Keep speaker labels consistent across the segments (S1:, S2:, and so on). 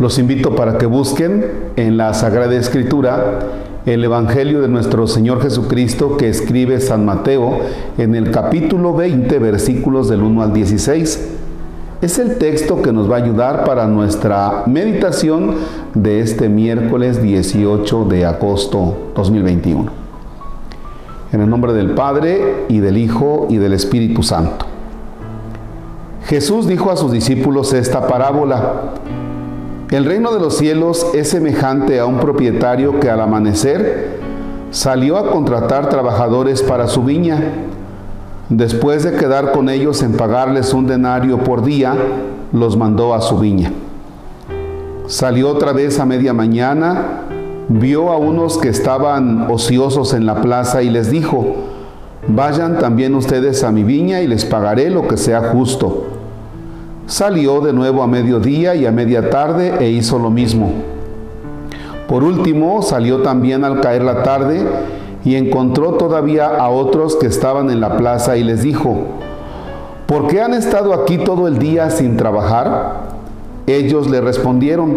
S1: Los invito para que busquen en la Sagrada Escritura el Evangelio de nuestro Señor Jesucristo que escribe San Mateo en el capítulo 20, versículos del 1 al 16. Es el texto que nos va a ayudar para nuestra meditación de este miércoles 18 de agosto 2021. En el nombre del Padre y del Hijo y del Espíritu Santo. Jesús dijo a sus discípulos esta parábola. El reino de los cielos es semejante a un propietario que al amanecer salió a contratar trabajadores para su viña. Después de quedar con ellos en pagarles un denario por día, los mandó a su viña. Salió otra vez a media mañana, vio a unos que estaban ociosos en la plaza y les dijo, vayan también ustedes a mi viña y les pagaré lo que sea justo. Salió de nuevo a mediodía y a media tarde e hizo lo mismo. Por último, salió también al caer la tarde y encontró todavía a otros que estaban en la plaza y les dijo, ¿por qué han estado aquí todo el día sin trabajar? Ellos le respondieron,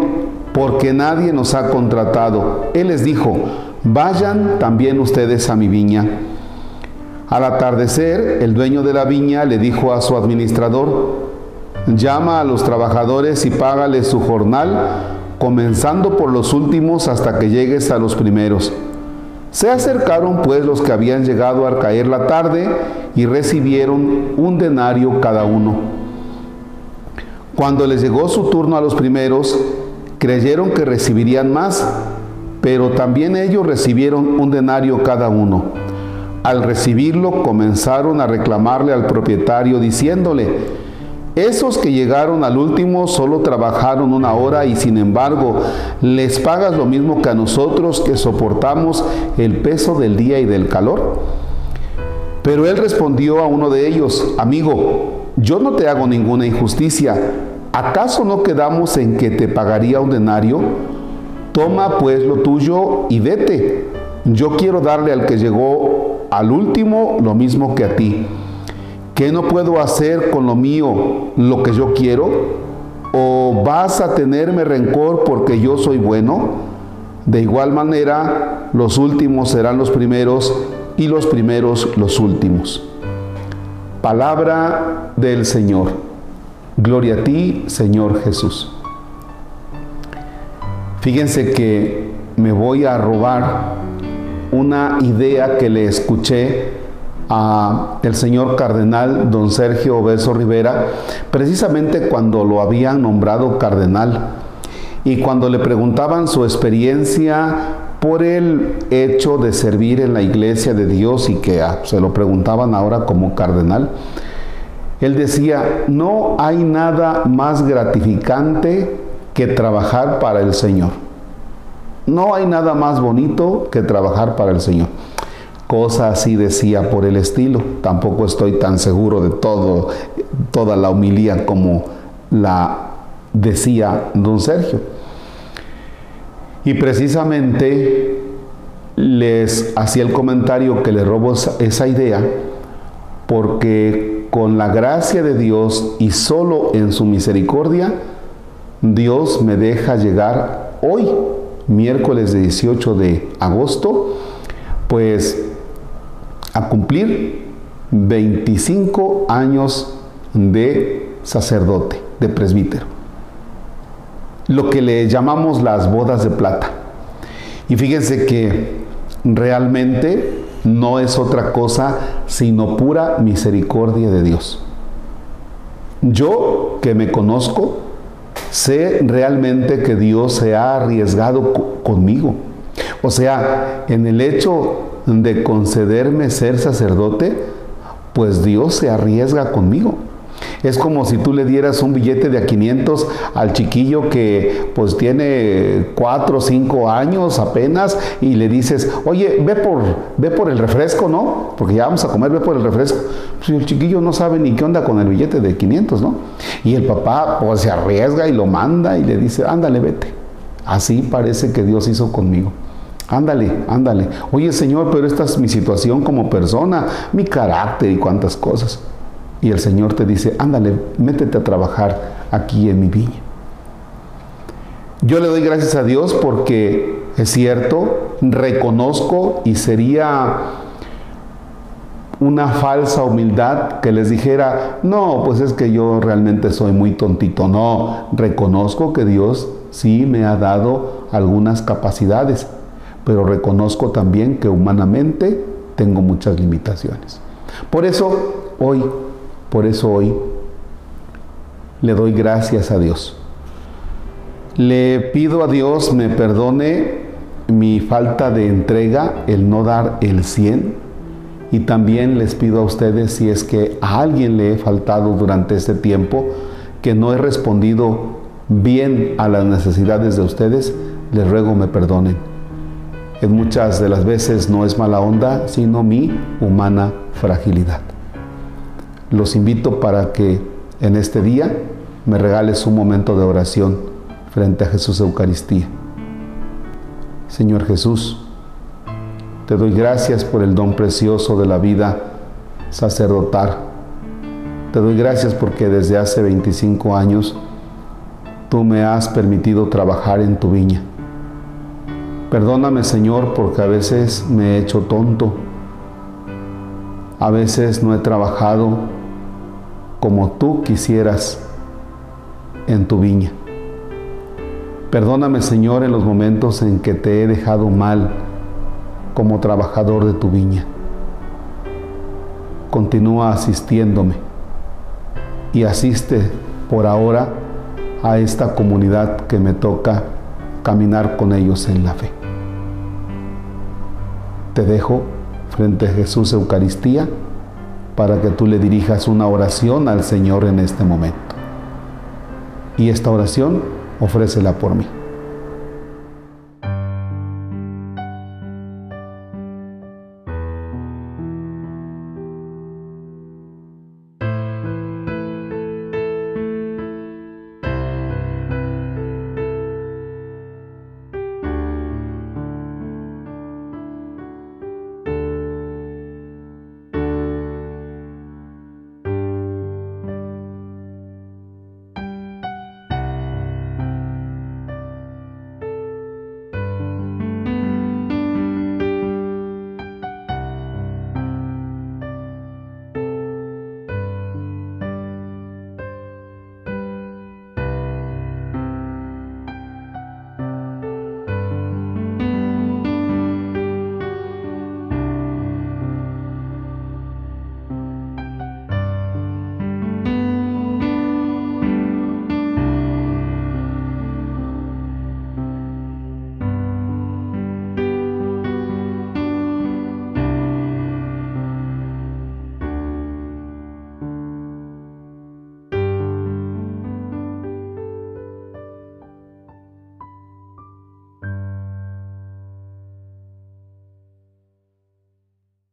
S1: porque nadie nos ha contratado. Él les dijo, vayan también ustedes a mi viña. Al atardecer, el dueño de la viña le dijo a su administrador, llama a los trabajadores y págales su jornal, comenzando por los últimos hasta que llegues a los primeros. Se acercaron pues los que habían llegado al caer la tarde y recibieron un denario cada uno. Cuando les llegó su turno a los primeros, creyeron que recibirían más, pero también ellos recibieron un denario cada uno. Al recibirlo comenzaron a reclamarle al propietario diciéndole, esos que llegaron al último solo trabajaron una hora y sin embargo les pagas lo mismo que a nosotros que soportamos el peso del día y del calor. Pero él respondió a uno de ellos, amigo, yo no te hago ninguna injusticia. ¿Acaso no quedamos en que te pagaría un denario? Toma pues lo tuyo y vete. Yo quiero darle al que llegó al último lo mismo que a ti. ¿Qué no puedo hacer con lo mío lo que yo quiero? ¿O vas a tenerme rencor porque yo soy bueno? De igual manera, los últimos serán los primeros y los primeros los últimos. Palabra del Señor. Gloria a ti, Señor Jesús. Fíjense que me voy a robar una idea que le escuché a el señor cardenal don Sergio Obeso Rivera, precisamente cuando lo habían nombrado cardenal y cuando le preguntaban su experiencia por el hecho de servir en la iglesia de Dios y que ah, se lo preguntaban ahora como cardenal, él decía, no hay nada más gratificante que trabajar para el Señor. No hay nada más bonito que trabajar para el Señor cosa así decía por el estilo. Tampoco estoy tan seguro de todo, toda la humilía como la decía don Sergio. Y precisamente les hacía el comentario que le robo esa idea porque con la gracia de Dios y solo en su misericordia, Dios me deja llegar hoy, miércoles 18 de agosto, pues a cumplir 25 años de sacerdote, de presbítero. Lo que le llamamos las bodas de plata. Y fíjense que realmente no es otra cosa sino pura misericordia de Dios. Yo que me conozco, sé realmente que Dios se ha arriesgado conmigo. O sea, en el hecho de concederme ser sacerdote, pues Dios se arriesga conmigo. Es como si tú le dieras un billete de a 500 al chiquillo que pues tiene 4 o 5 años apenas y le dices, oye, ve por, ve por el refresco, ¿no? Porque ya vamos a comer, ve por el refresco. Pues el chiquillo no sabe ni qué onda con el billete de 500, ¿no? Y el papá pues se arriesga y lo manda y le dice, ándale, vete. Así parece que Dios hizo conmigo. Ándale, ándale. Oye Señor, pero esta es mi situación como persona, mi carácter y cuántas cosas. Y el Señor te dice, ándale, métete a trabajar aquí en mi viña. Yo le doy gracias a Dios porque es cierto, reconozco y sería una falsa humildad que les dijera, no, pues es que yo realmente soy muy tontito. No, reconozco que Dios sí me ha dado algunas capacidades, pero reconozco también que humanamente tengo muchas limitaciones. Por eso hoy, por eso hoy, le doy gracias a Dios. Le pido a Dios me perdone mi falta de entrega, el no dar el 100 y también les pido a ustedes si es que a alguien le he faltado durante este tiempo, que no he respondido bien a las necesidades de ustedes, les ruego me perdonen. En muchas de las veces no es mala onda, sino mi humana fragilidad. Los invito para que en este día me regales un momento de oración frente a Jesús Eucaristía. Señor Jesús, te doy gracias por el don precioso de la vida sacerdotal. Te doy gracias porque desde hace 25 años tú me has permitido trabajar en tu viña. Perdóname Señor porque a veces me he hecho tonto. A veces no he trabajado como tú quisieras en tu viña. Perdóname Señor en los momentos en que te he dejado mal como trabajador de tu viña. Continúa asistiéndome y asiste por ahora a esta comunidad que me toca caminar con ellos en la fe. Te dejo frente a Jesús Eucaristía para que tú le dirijas una oración al Señor en este momento. Y esta oración ofrécela por mí.